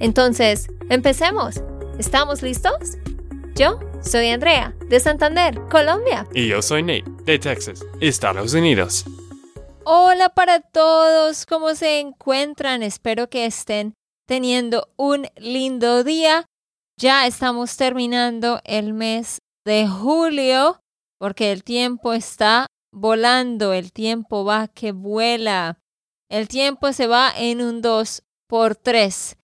Entonces, empecemos. ¿Estamos listos? Yo soy Andrea, de Santander, Colombia. Y yo soy Nate, de Texas, Estados Unidos. Hola para todos, ¿cómo se encuentran? Espero que estén teniendo un lindo día. Ya estamos terminando el mes de julio porque el tiempo está volando, el tiempo va que vuela. El tiempo se va en un 2 por 3.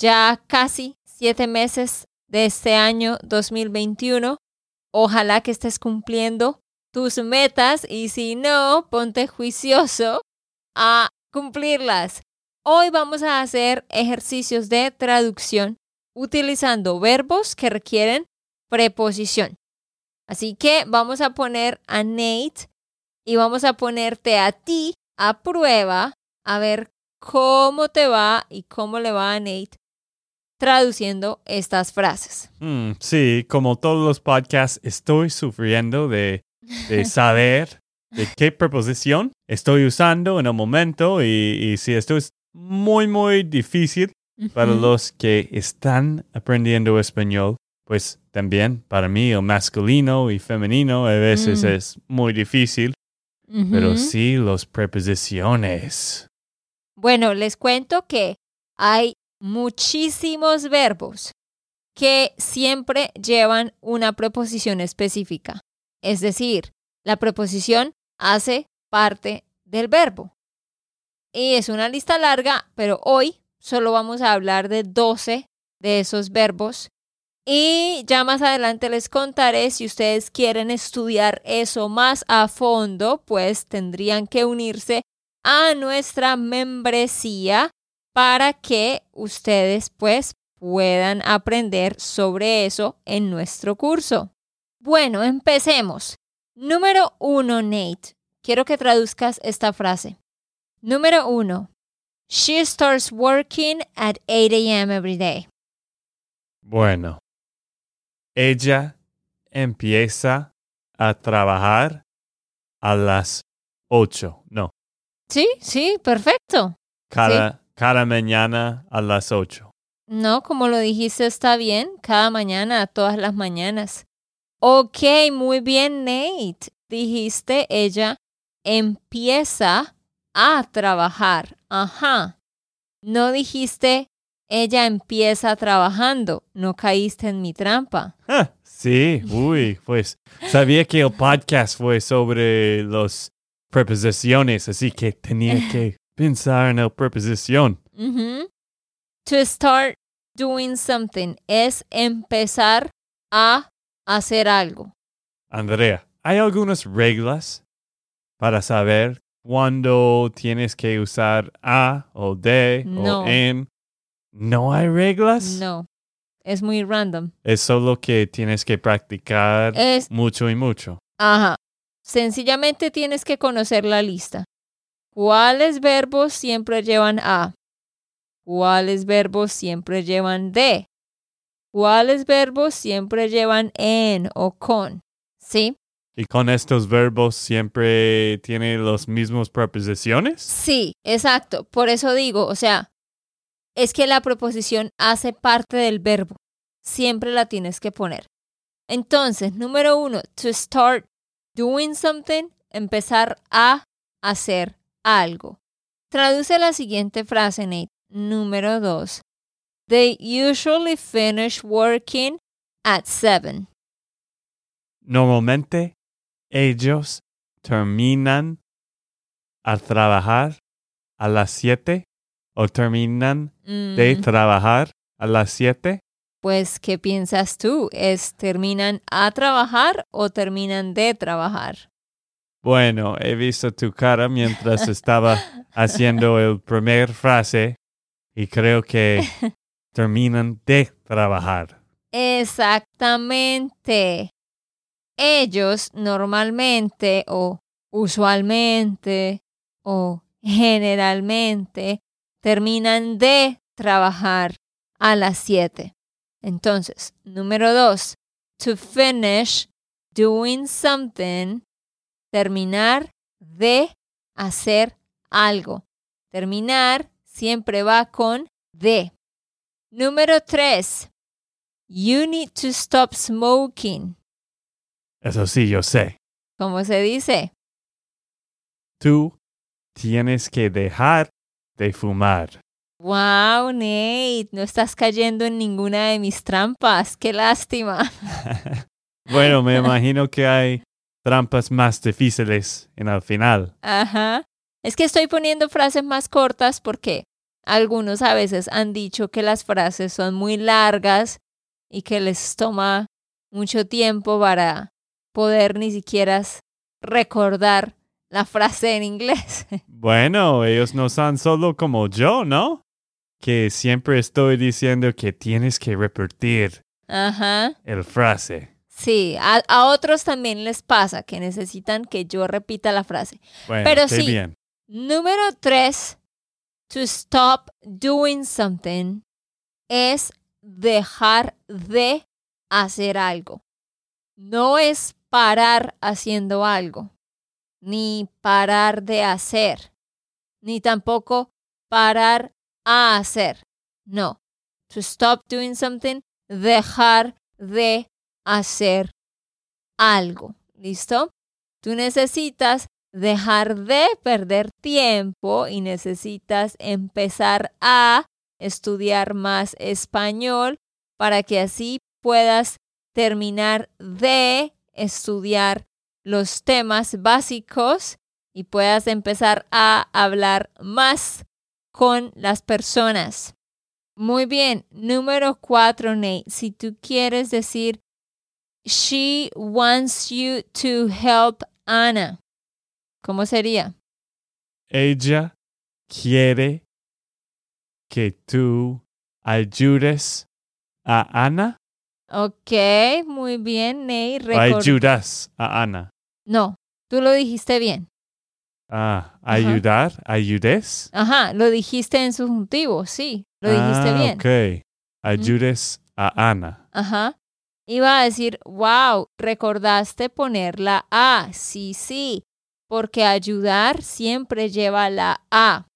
Ya casi siete meses de este año 2021. Ojalá que estés cumpliendo tus metas y si no, ponte juicioso a cumplirlas. Hoy vamos a hacer ejercicios de traducción utilizando verbos que requieren preposición. Así que vamos a poner a Nate y vamos a ponerte a ti a prueba a ver cómo te va y cómo le va a Nate traduciendo estas frases. Mm, sí, como todos los podcasts, estoy sufriendo de, saber de qué preposición estoy usando en el momento y, si esto es muy, muy difícil para los que están aprendiendo español, pues también para mí el masculino y femenino a veces mm. es muy difícil, pero sí los preposiciones. Bueno, les cuento que hay muchísimos verbos que siempre llevan una preposición específica. Es decir, la preposición hace parte del verbo. Y es una lista larga, pero hoy solo vamos a hablar de 12 de esos verbos y ya más adelante les contaré si ustedes quieren estudiar eso más a fondo, pues tendrían que unirse a nuestra membresía para que ustedes pues puedan aprender sobre eso en nuestro curso. Bueno, empecemos. Número uno, Nate. Quiero que traduzcas esta frase. Número uno. She starts working at 8 a.m. every day. Bueno, ella empieza a trabajar a las ocho, no. Sí, sí, perfecto. Cada, cada mañana a las ocho. No, como lo dijiste, está bien. Cada mañana, todas las mañanas. Ok, muy bien, Nate. Dijiste, ella empieza a trabajar. Ajá. No dijiste, ella empieza trabajando. No caíste en mi trampa. Ah, sí, uy, pues sabía que el podcast fue sobre las preposiciones, así que tenía que pensar en la preposición. To start doing something es empezar a hacer algo. Andrea, ¿hay algunas reglas para saber cuándo tienes que usar a o de o en ¿No hay reglas? No. Es muy random. Es solo que tienes que practicar mucho y mucho. Ajá. Sencillamente tienes que conocer la lista. ¿Cuáles verbos siempre llevan a? ¿Cuáles verbos siempre llevan de? ¿Cuáles verbos siempre llevan en o con? ¿Sí? ¿Y con estos verbos siempre tiene los mismos preposiciones? Sí, exacto. Por eso digo, o sea, es que la proposición hace parte del verbo. Siempre la tienes que poner. Entonces, número uno, to start doing something, empezar a hacer algo. Traduce la siguiente frase, Nate. Número dos. They usually finish working at seven. Normalmente, ellos terminan a trabajar a las siete o terminan de mm. trabajar a las 7? Pues, ¿qué piensas tú? ¿Es terminan a trabajar o terminan de trabajar? Bueno, he visto tu cara mientras estaba haciendo el primer frase y creo que terminan de trabajar. Exactamente. Ellos normalmente o usualmente o generalmente terminan de trabajar a las 7. Entonces, número dos, to finish doing something, terminar de hacer algo. Terminar siempre va con de. Número tres, you need to stop smoking. Eso sí, yo sé. ¿Cómo se dice? Tú tienes que dejar de fumar. Wow, Nate, no estás cayendo en ninguna de mis trampas. Qué lástima. bueno, me imagino que hay trampas más difíciles en el final. Ajá. Es que estoy poniendo frases más cortas porque algunos a veces han dicho que las frases son muy largas y que les toma mucho tiempo para poder ni siquiera recordar la frase en inglés. Bueno, ellos no son solo como yo, ¿no? que siempre estoy diciendo que tienes que repetir Ajá. el frase. Sí, a, a, otros también les pasa que necesitan que yo repita la frase. Bueno, Pero sí, bien. número tres, to stop doing something es dejar de hacer algo. No es parar haciendo algo, ni parar de hacer, ni tampoco parar a hacer. No. To stop doing something, dejar de hacer algo. ¿Listo? Tú necesitas dejar de perder tiempo y necesitas empezar a estudiar más español para que así puedas terminar de estudiar los temas básicos y puedas empezar a hablar más con las personas. Muy bien, número cuatro, Nate. Si tú quieres decir, she wants you to help Anna, ¿cómo sería? Ella quiere que tú ayudes a Ana. Ok, muy bien, Record- ayudas a Ana. No, tú lo dijiste bien. Ah, ayudar, ayudes. Ajá, lo dijiste en subjuntivo, sí, lo dijiste ah, bien. Ok. Ayudes a Ana. Ajá. Iba a decir, wow, recordaste poner la A. Sí, sí, porque ayudar siempre lleva la A.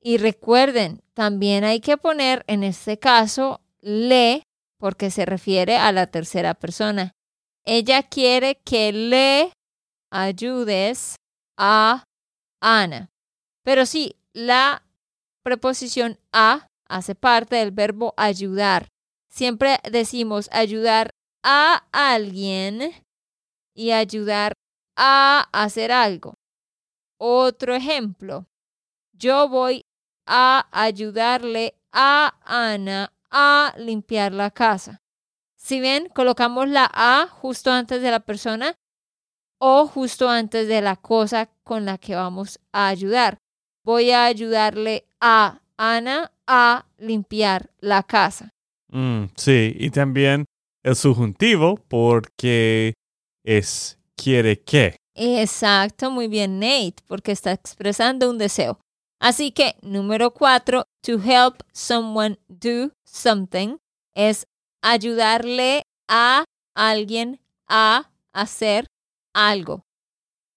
Y recuerden, también hay que poner en este caso le, porque se refiere a la tercera persona. Ella quiere que le ayudes a Ana. Pero sí, la preposición a hace parte del verbo ayudar. Siempre decimos ayudar a alguien y ayudar a hacer algo. Otro ejemplo, yo voy a ayudarle a Ana a limpiar la casa. Si ven, colocamos la a justo antes de la persona o justo antes de la cosa con la que vamos a ayudar. Voy a ayudarle a Ana a limpiar la casa. Mm, sí, y también el subjuntivo porque es quiere que. Exacto, muy bien Nate, porque está expresando un deseo. Así que número cuatro, to help someone do something es ayudarle a alguien a hacer algo.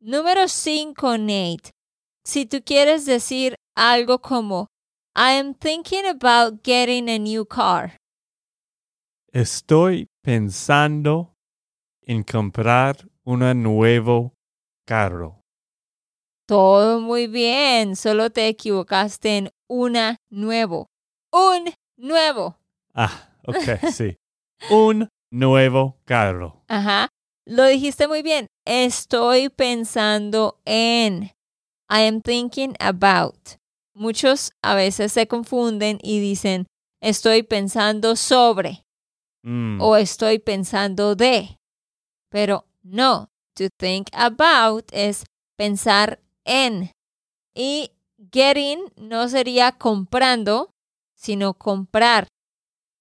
Número cinco, Nate. Si tú quieres decir algo como I am thinking about getting a new car. Estoy pensando en comprar un nuevo carro. Todo muy bien, solo te equivocaste en una nuevo. Un nuevo. Ah, ok, sí. Un nuevo carro. Ajá. Lo dijiste muy bien. Estoy pensando en. I am thinking about. Muchos a veces se confunden y dicen estoy pensando sobre Mm, o estoy pensando de. Pero no, to think about es pensar en. Y getting no sería comprando, sino comprar.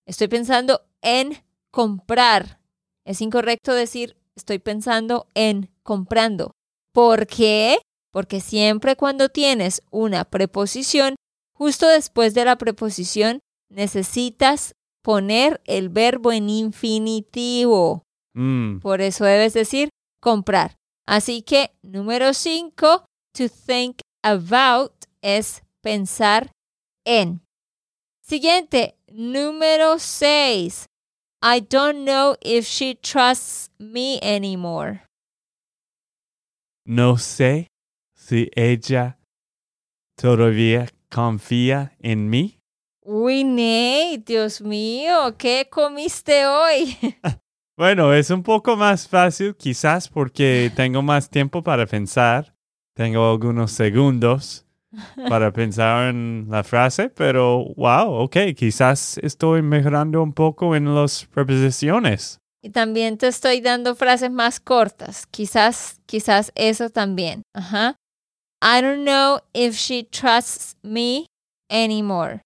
Estoy pensando en comprar. Es incorrecto decir estoy pensando en comprando. ¿Por qué? Porque siempre cuando tienes una preposición, justo después de la preposición necesitas poner el verbo en infinitivo. Mm, Por eso debes decir comprar. Así que número 5, to think about es pensar en. Siguiente, número 6. I don't know if she trusts me anymore. no sé si ella todavía confía en mí. Uy, Nate, Dios mío, ¿qué comiste hoy? Bueno, es un poco más fácil quizás porque tengo más tiempo para pensar. Tengo algunos segundos para pensar en la frase, pero wow, ok, quizás estoy mejorando un poco en las preposiciones. Y también te estoy dando frases más cortas. Quizás, quizás eso también. Ajá. I don't know if she trusts me anymore.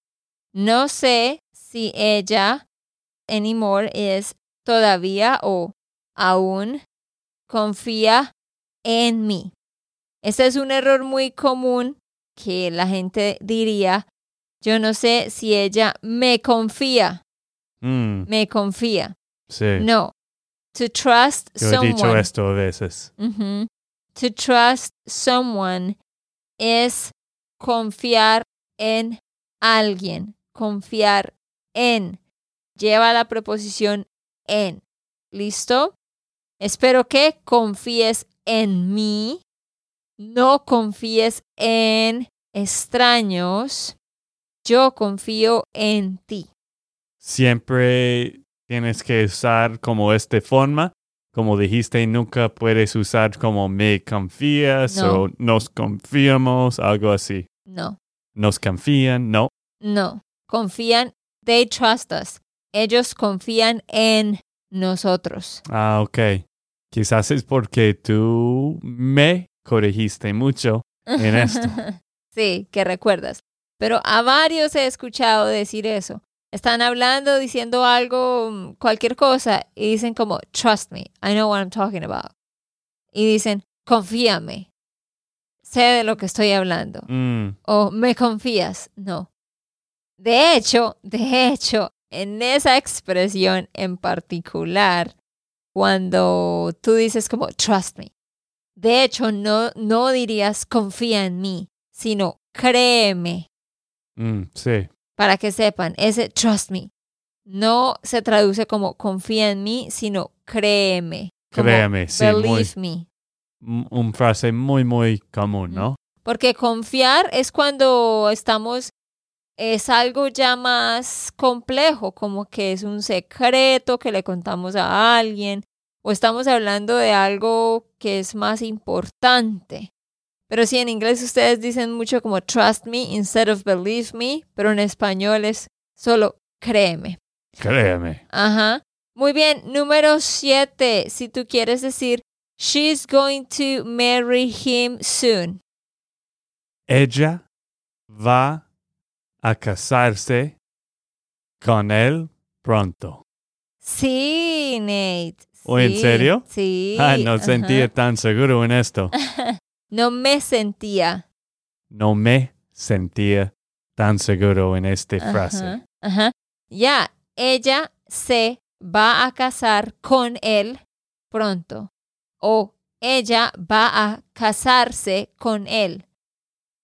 No sé si ella anymore es todavía o aún confía en mí. Este es un error muy común que la gente diría, yo no sé si ella me confía, Mm, me confía. sí, No. To trust yo he someone. dicho esto a veces. To trust someone es confiar en alguien. Confiar en. Lleva la preposición en. ¿Listo? Espero que confíes en mí. No confíes en extraños. Yo confío en ti. Siempre tienes que usar como esta forma. Como dijiste, nunca puedes usar como me confías No. o nos confiamos, algo así. No. Nos confían, no. No, confían, they trust us. Ellos confían en nosotros. Ah, ok. Quizás es porque tú me corregiste mucho en esto. sí, que recuerdas. Pero a varios he escuchado decir eso. Están hablando, diciendo algo, mm, cualquier cosa, y dicen como, trust me, I know what I'm talking about. Y dicen, confíame, sé de lo que estoy hablando. Mm, o me confías. No. De hecho, de hecho, en esa expresión en particular, cuando tú dices como trust me, de hecho no, no dirías confía en mí, sino créeme, mm, sí. para que sepan, ese trust me no se traduce como confía en mí, sino créeme. Créeme, sí, muy, Believe me. un frase muy, muy común, ¿no? Porque confiar es cuando estamos, es algo ya más complejo, como que es un secreto que le contamos a alguien, o estamos hablando de algo que es más importante. Pero sí, en inglés ustedes dicen mucho como trust me instead of believe me, pero en español es solo créeme. Créeme. Ajá. Muy bien, número siete, si tú quieres decir, she's going to marry him soon. Ella va a casarse con él pronto. Sí, Nate. ¿O en serio? Sí. ah, no ajá. sentía tan seguro en esto. No me sentía. No me sentía tan seguro en esta Ajá, frase. Ajá. Ya, ella se va a casar con él pronto. O ella va a casarse con él.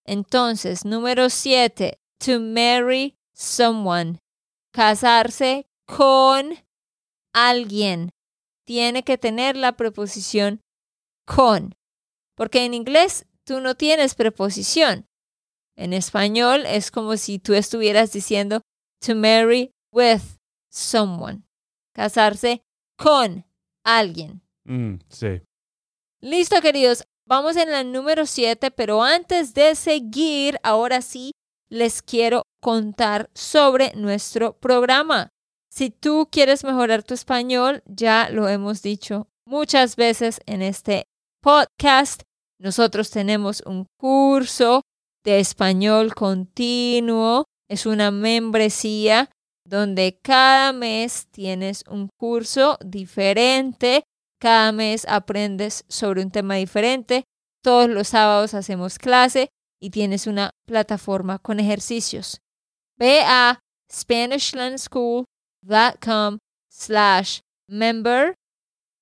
Entonces, número siete, to marry someone. Casarse con alguien. Tiene que tener la preposición con. Porque en inglés tú no tienes preposición. En español es como si tú estuvieras diciendo to marry with someone. Casarse con alguien. Mm, sí. Listo, queridos. Vamos en la número 7, pero antes de seguir, ahora sí, les quiero contar sobre nuestro programa. Si tú quieres mejorar tu español, ya lo hemos dicho muchas veces en este podcast. Nosotros tenemos un curso de español continuo. Es una membresía donde cada mes tienes un curso diferente, cada mes aprendes sobre un tema diferente, todos los sábados hacemos clase y tienes una plataforma con ejercicios. Ve a SpanishLandSchool.com slash member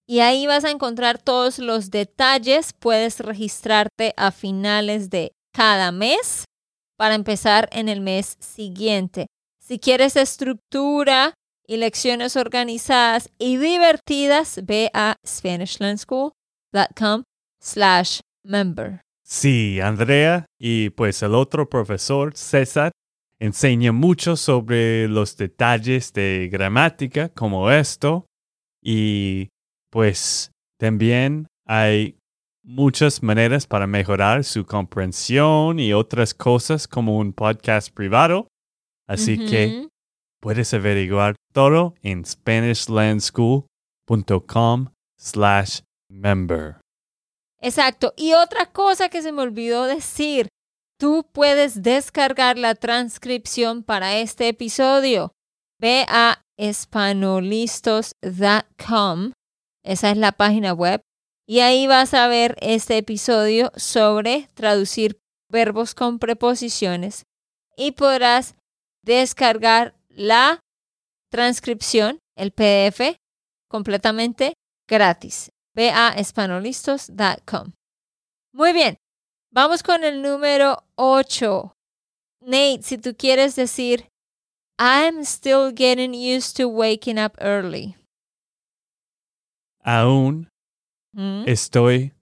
y ahí vas a encontrar todos los detalles. Puedes registrarte a finales de cada mes para empezar en el mes siguiente. Si quieres estructura y lecciones organizadas y divertidas, ve a SpanishLandSchool.com slash member. Sí, Andrea y pues el otro profesor, César, enseña mucho sobre los detalles de gramática como esto y pues también hay muchas maneras para mejorar su comprensión y otras cosas como un podcast privado Así que puedes averiguar todo en SpanishLandSchool.com slash member. Exacto. Y otra cosa que se me olvidó decir, tú puedes descargar la transcripción para este episodio. Ve a espanolistos.com. Esa es la página web. Y ahí vas a ver este episodio sobre traducir verbos con preposiciones y podrás descargar la transcripción, el PDF, completamente gratis. Ve a. Muy bien, vamos con el número 8. Nate, si tú quieres decir, I'm still getting used to waking up early. Aún ¿Mm? estoy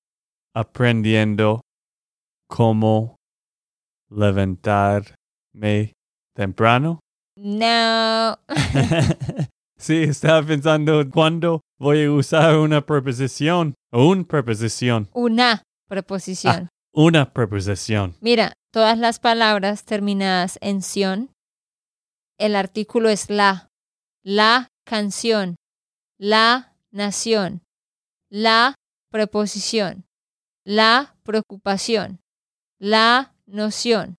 aprendiendo cómo levantarme temprano. No. sí, estaba pensando cuándo voy a usar una preposición o un preposición. Una preposición. Una preposición. Mira, todas las palabras terminadas en sion, el artículo es la. La canción, la nación, la preposición, la preocupación, la noción,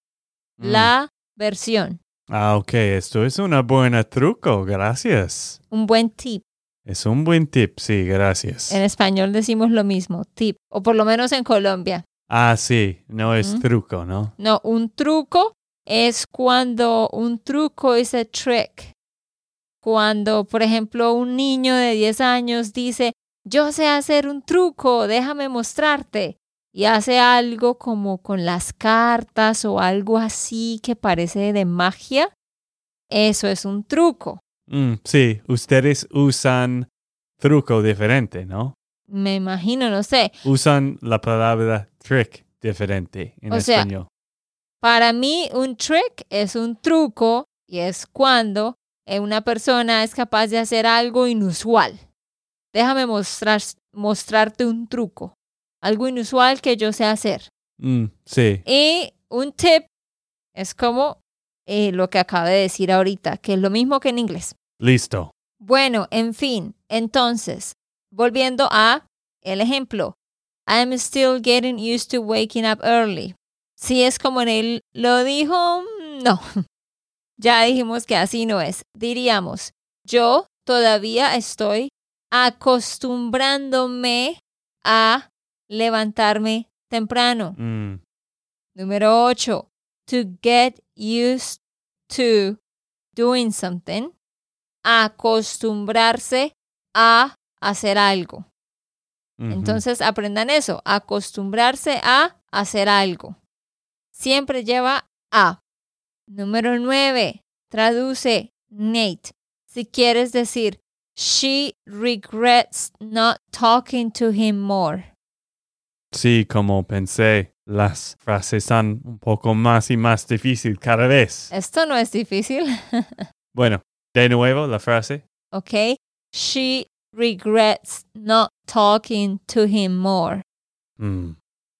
Mm. la versión. Ah, ok, esto es una buena truco, gracias. Un buen tip. Es un buen tip, sí, gracias. En español decimos lo mismo, tip, o por lo menos en Colombia. Ah, sí, no es Mm. truco, ¿no? No, un truco es cuando un truco es a trick. Cuando, por ejemplo, un niño de 10 años dice, yo sé hacer un truco, déjame mostrarte. Y hace algo como con las cartas o algo así que parece de magia. Eso es un truco. Mm, sí, ustedes usan truco diferente, ¿no? Me imagino, no sé. Usan la palabra trick diferente en O sea, español. Para mí, un trick es un truco y es cuando eh, una persona es capaz de hacer algo inusual. Déjame mostrar, mostrarte un truco, algo inusual que yo sé hacer. Mm, sí, Y un tip es como eh, lo que acabo de decir ahorita, que es lo mismo que en inglés. listo. Bueno, en fin, entonces, volviendo a el ejemplo. I'm still getting used to waking up early. Si es como en él lo dijo, no. Ya dijimos que así no es. Diríamos, yo todavía estoy acostumbrándome a levantarme temprano. Mm, Número 8. To get used to doing something. Acostumbrarse a hacer algo. Entonces aprendan eso. Acostumbrarse a hacer algo. Siempre lleva a. Número 9. Traduce Nate. Si quieres decir, she regrets not talking to him more. Sí, como pensé, las frases son un poco más y más difíciles cada vez. Esto no es difícil. Bueno, de nuevo la frase. ¿ok? She regrets not talking to him more. Mm,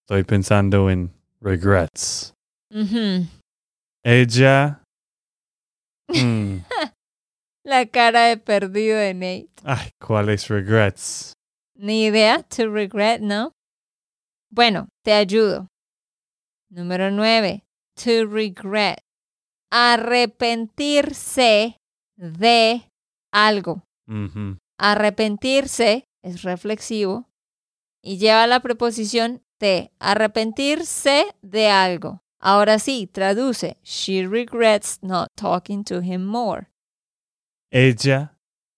estoy pensando en regrets. Ujú. Ella. mm, La cara de perdido de Nate. ay, ¿cuáles regrets? Ni idea. To regret, ¿no? Bueno, te ayudo. Número nueve. To regret. Arrepentirse. de algo. Arrepentirse es reflexivo y lleva la preposición de arrepentirse de algo. Ahora sí, traduce. She regrets not talking to him more. Ella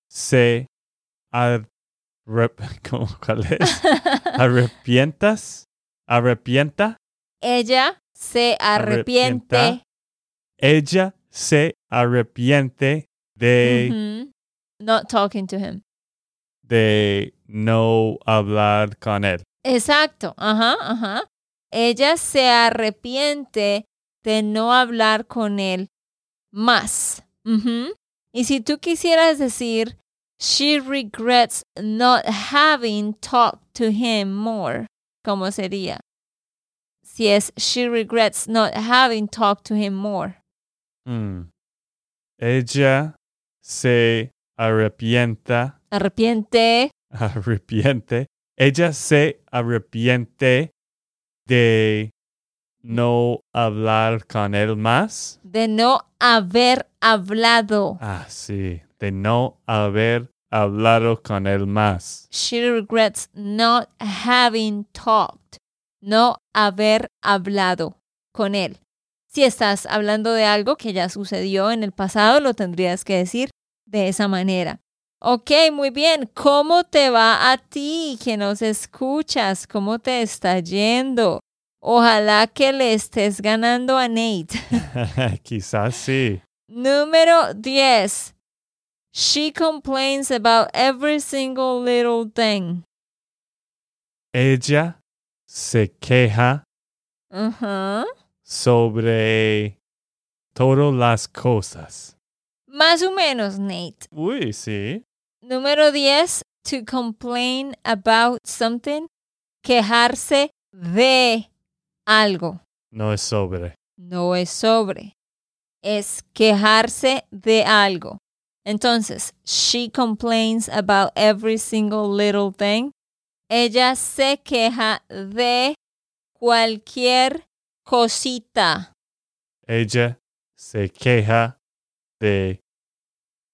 se arrep- ¿cómo, cuál es? arrepientas, arrepienta, Ella se arrepiente. Arrepienta. ella se arrepiente de. Not talking to him. de no hablar con él. Exacto, ajá, ajá. Ella se arrepiente de no hablar con él más. Y si tú quisieras decir, she regrets not having talked to him more, ¿cómo sería? Si es, she regrets not having talked to him more. Mm. Ella se arrepienta, Arrepiente. arrepiente. Ella se arrepiente de no hablar con él más. de no haber hablado. Ah, sí, de no haber hablado con él más. She regrets not having talked. No haber hablado con él. Si estás hablando de algo que ya sucedió en el pasado, lo tendrías que decir de esa manera. Ok, muy bien. ¿Cómo te va a ti que nos escuchas? ¿Cómo te está yendo? Ojalá que le estés ganando a Nate. Quizás sí. Número 10. She complains about every single little thing. Ella se queja Ajá. sobre todas las cosas. Más o menos, Nate. Uy, sí. Número 10. To complain about something. Quejarse de algo. No es sobre. No es sobre. Es quejarse de algo. Entonces, she complains about every single little thing. Ella se queja de cualquier cosita. Ella se queja de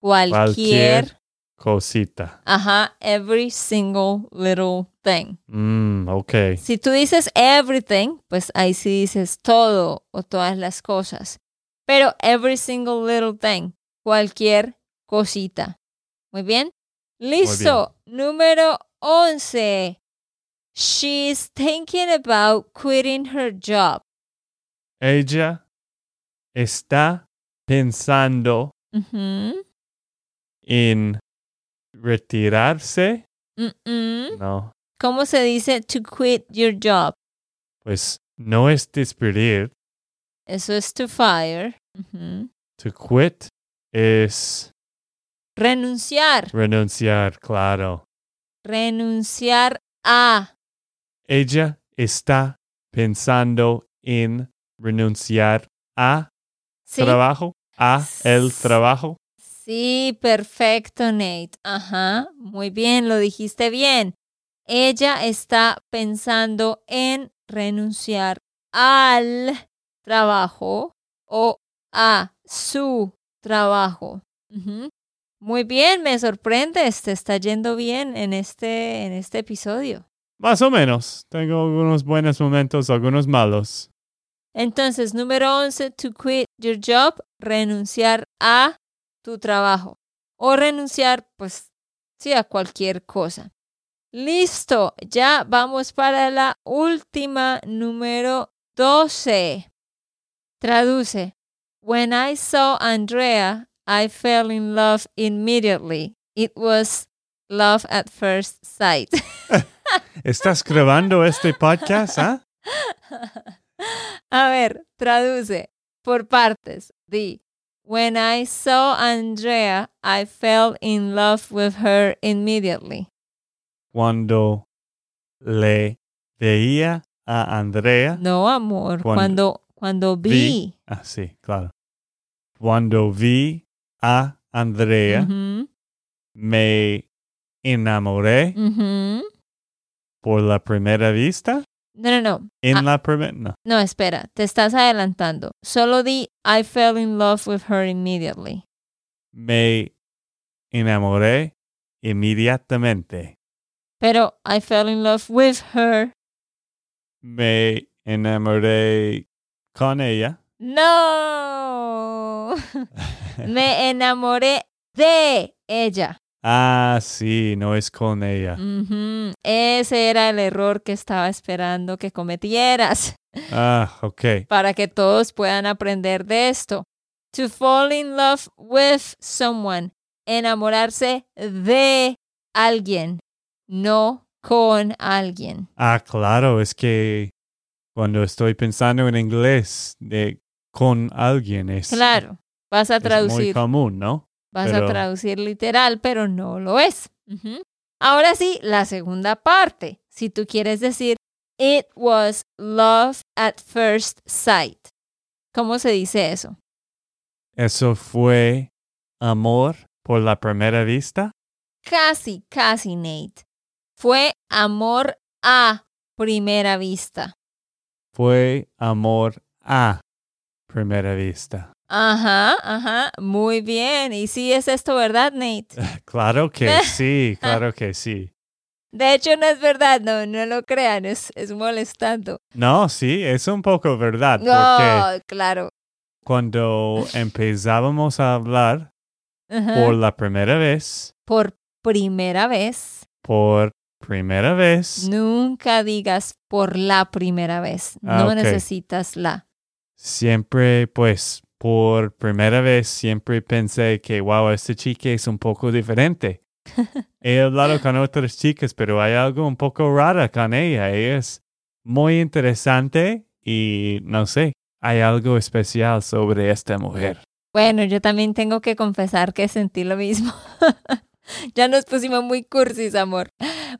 Cualquier. cualquier cosita. Ajá, every single little thing. Mm, ok. Si tú dices everything, pues ahí sí dices todo o todas las cosas. Pero every single little thing, cualquier cosita. Muy bien. Listo. Número 11. She's thinking about quitting her job. Ella está pensando en retirarse. No, ¿Cómo se dice to quit your job? pues no es despedir. Eso es to fire. To quit es Renunciar. renunciar, claro. Renunciar a. Ella está pensando en renunciar a Sí. trabajo, a el trabajo. Sí, perfecto, Nate. Ajá, muy bien, lo dijiste bien. Ella está pensando en renunciar al trabajo o a su trabajo. Muy bien, me sorprendes, te está yendo bien en este, en este episodio. Más o menos. Tengo algunos buenos momentos, algunos malos. Entonces, número 11, to quit your job, renunciar a tu trabajo. O renunciar, pues, sí, a cualquier cosa. Listo, ya vamos para la última, número 12. Traduce. When I saw Andrea, I fell in love immediately. It was love at first sight. ¿Estás grabando este podcast? ah? A ver, traduce por partes. Di, when I saw Andrea, I fell in love with her immediately. Cuando le veía a Andrea. No, amor, Cuando cuando, cuando vi. vi. Ah, sí, claro. Cuando vi a Andrea, me enamoré por la primera vista. No, no, no. En Ah. la primera. No. No, espera, te estás adelantando. Solo di, I fell in love with her immediately. Me enamoré inmediatamente. Pero I fell in love with her. Me enamoré con ella. No. Me enamoré de ella. Ah, sí, no es con ella. Ese era el error que estaba esperando que cometieras Ah, ok. para que todos puedan aprender de esto. To fall in love with someone. Enamorarse de alguien, no con alguien. Ah, claro, es que cuando estoy pensando en inglés de con alguien es, Claro, vas a es muy traducir. común, ¿no? Vas Pero- a traducir literal, pero no lo es. Ahora sí, la segunda parte. Si tú quieres decir, it was love at first sight. ¿Cómo se dice eso? Eso fue amor por la primera vista. Casi, casi, Nate. Fue amor a primera vista. Fue amor a primera vista. Ajá, ajá, muy bien. Y sí es esto, ¿verdad, Nate? Claro que sí, claro que sí. De hecho, no es verdad, no, no lo crean, es, es molestando. No, sí, es un poco verdad, No, claro. cuando empezábamos a hablar por la primera vez, por primera vez. por primera vez, Nunca digas por la primera vez. Ah, no necesitas la. siempre, pues, por primera vez, siempre pensé que, wow, esta chica es un poco diferente. He hablado con otras chicas, pero hay algo un poco raro con ella. Ella es muy interesante y, no sé, hay algo especial sobre esta mujer. Bueno, yo también tengo que confesar que sentí lo mismo. ya nos pusimos muy cursis, amor.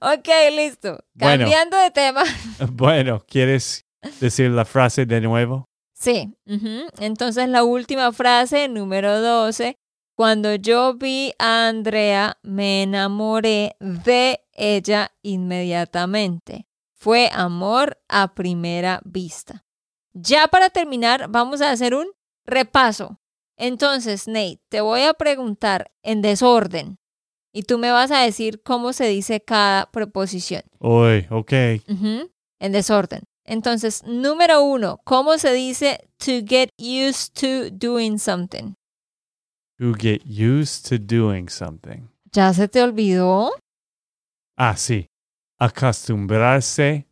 Ok, listo. Bueno. Cambiando de tema. Bueno, ¿quieres decir la frase de nuevo? Sí. ujú. Entonces la última frase, número 12. Cuando yo vi a Andrea, me enamoré de ella inmediatamente. Fue amor a primera vista. Ya para terminar, vamos a hacer un repaso. Entonces, Nate, te voy a preguntar en desorden y tú me vas a decir cómo se dice cada preposición. Uy, ok. En desorden. Entonces, número uno, ¿cómo se dice to get used to doing something? To get used to doing something. ¿Ya se te olvidó? Ah, sí. Acostumbrarse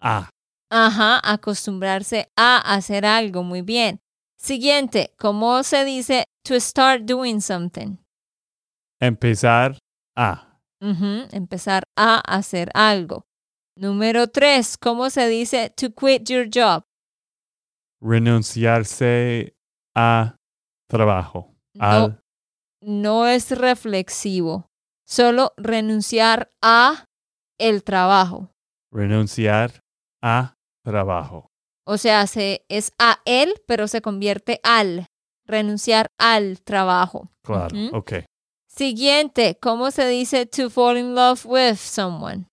a. Ajá, acostumbrarse a hacer algo. Muy bien. Siguiente, ¿cómo se dice to start doing something? Empezar a. Empezar a hacer algo. Número tres, ¿cómo se dice to quit your job? Renunciarse a trabajo. No, Al. no es reflexivo. Solo renunciar a el trabajo. Renunciar a trabajo. O sea, se, es a él, pero se convierte al. Renunciar al trabajo. Claro. Ujú. Ok. Siguiente, ¿cómo se dice to fall in love with someone?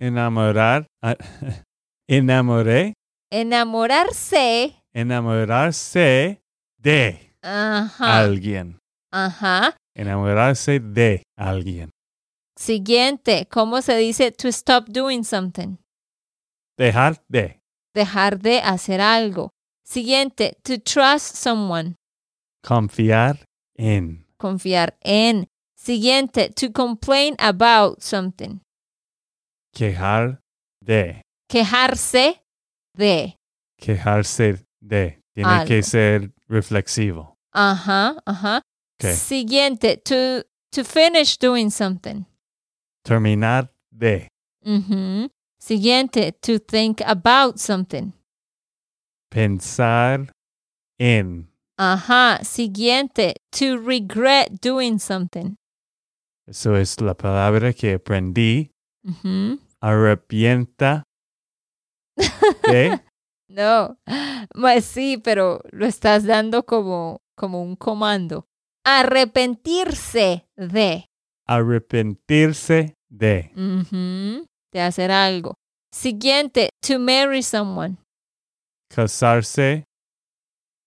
Enamorar. a- enamoré. Enamorarse. Enamorarse de Ajá. alguien. Ajá. Enamorarse de alguien. Siguiente, ¿cómo se dice to stop doing something? Dejar de. Dejar de hacer algo. Siguiente, to trust someone. Confiar en. Confiar en. Siguiente, to complain about something. Quejar de. Quejarse de. Quejarse de. Tiene que ser reflexivo. Ajá, ajá. Siguiente, to, to finish doing something. Terminar de. Siguiente, to think about something. Pensar en. Ajá. Siguiente, to regret doing something. Eso es la palabra que aprendí. Ujú. Arrepienta. No, pues sí, pero lo estás dando como, como un comando. Arrepentirse de, Arrepentirse de. de hacer algo. Siguiente, to marry someone. Casarse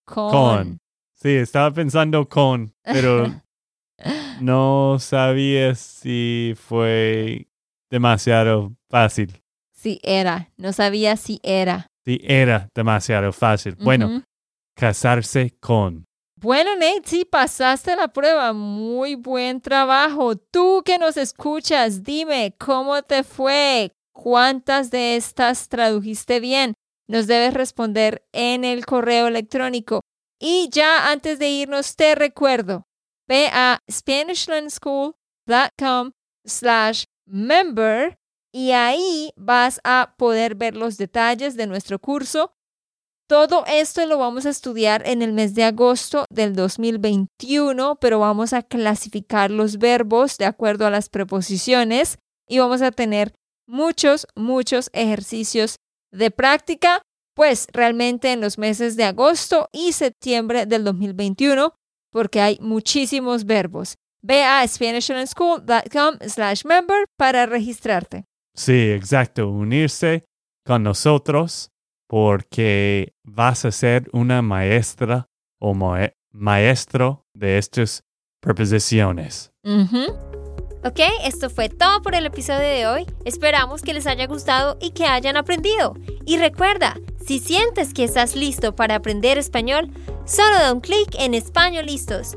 Con. Con. Sí, estaba pensando con, pero no sabía si fue demasiado fácil. Sí, era. No sabía si era. Sí, era demasiado fácil. Bueno, casarse con. Bueno, Nate, sí, pasaste la prueba. Muy buen trabajo. Tú que nos escuchas, dime cómo te fue. ¿Cuántas de estas tradujiste bien? Nos debes responder en el correo electrónico. Y ya antes de irnos, te recuerdo, ve a SpanishLandSchool.com slash member y ahí vas a poder ver los detalles de nuestro curso. Todo esto lo vamos a estudiar en el mes de agosto del 2021, pero vamos a clasificar los verbos de acuerdo a las preposiciones y vamos a tener muchos, muchos ejercicios de práctica, pues realmente en los meses de agosto y septiembre del 2021, porque hay muchísimos verbos. Ve a SpanishLandSchool.com slash para registrarte. Sí, exacto. Unirse con nosotros porque vas a ser una maestra o mae- maestro de estas preposiciones. Ujú. Ok, esto fue todo por el episodio de hoy. Esperamos que les haya gustado y que hayan aprendido. Y recuerda, si sientes que estás listo para aprender español, solo da un clic en Español Listos.